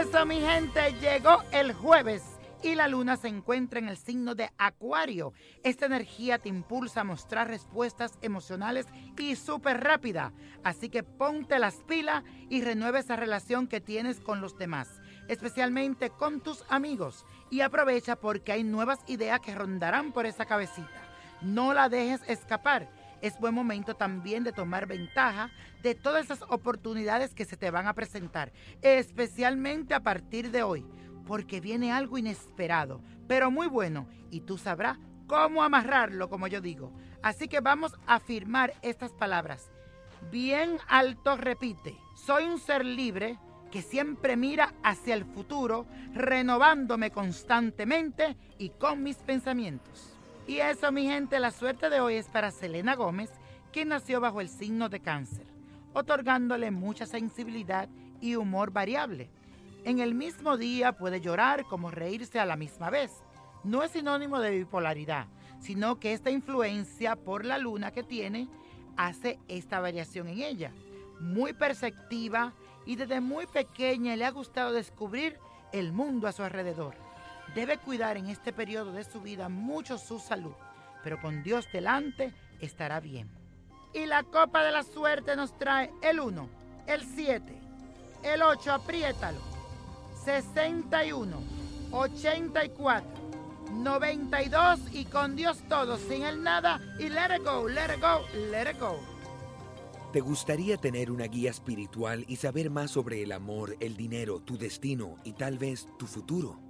eso, mi gente, llegó el jueves y la luna se encuentra en el signo de Acuario. Esta energía te impulsa a mostrar respuestas emocionales y súper rápida. Así que ponte las pilas y renueve esa relación que tienes con los demás, especialmente con tus amigos. Y aprovecha porque hay nuevas ideas que rondarán por esa cabecita. No la dejes escapar. Es buen momento también de tomar ventaja de todas esas oportunidades que se te van a presentar, especialmente a partir de hoy porque viene algo inesperado, pero muy bueno, y tú sabrás cómo amarrarlo, como yo digo. Así que vamos a afirmar estas palabras. Bien alto repite, soy un ser libre que siempre mira hacia el futuro, renovándome constantemente y con mis pensamientos. Y eso, mi gente, la suerte de hoy es para Selena Gómez, quien nació bajo el signo de cáncer, otorgándole mucha sensibilidad y humor variable en el mismo día puede llorar como reírse a la misma vez. No es sinónimo de bipolaridad, sino que esta influencia por la luna que tiene hace esta variación en ella. Muy perceptiva y desde muy pequeña le ha gustado descubrir el mundo a su alrededor. Debe cuidar en este periodo de su vida mucho su salud, pero con Dios delante estará bien. Y la copa de la suerte nos trae el 1, el 7, el 8, apriétalo 61, 84, 92 y con Dios todo, sin el nada y let it go, let it go, let it go. ¿Te gustaría tener una guía espiritual y saber más sobre el amor, el dinero, tu destino y tal vez tu futuro?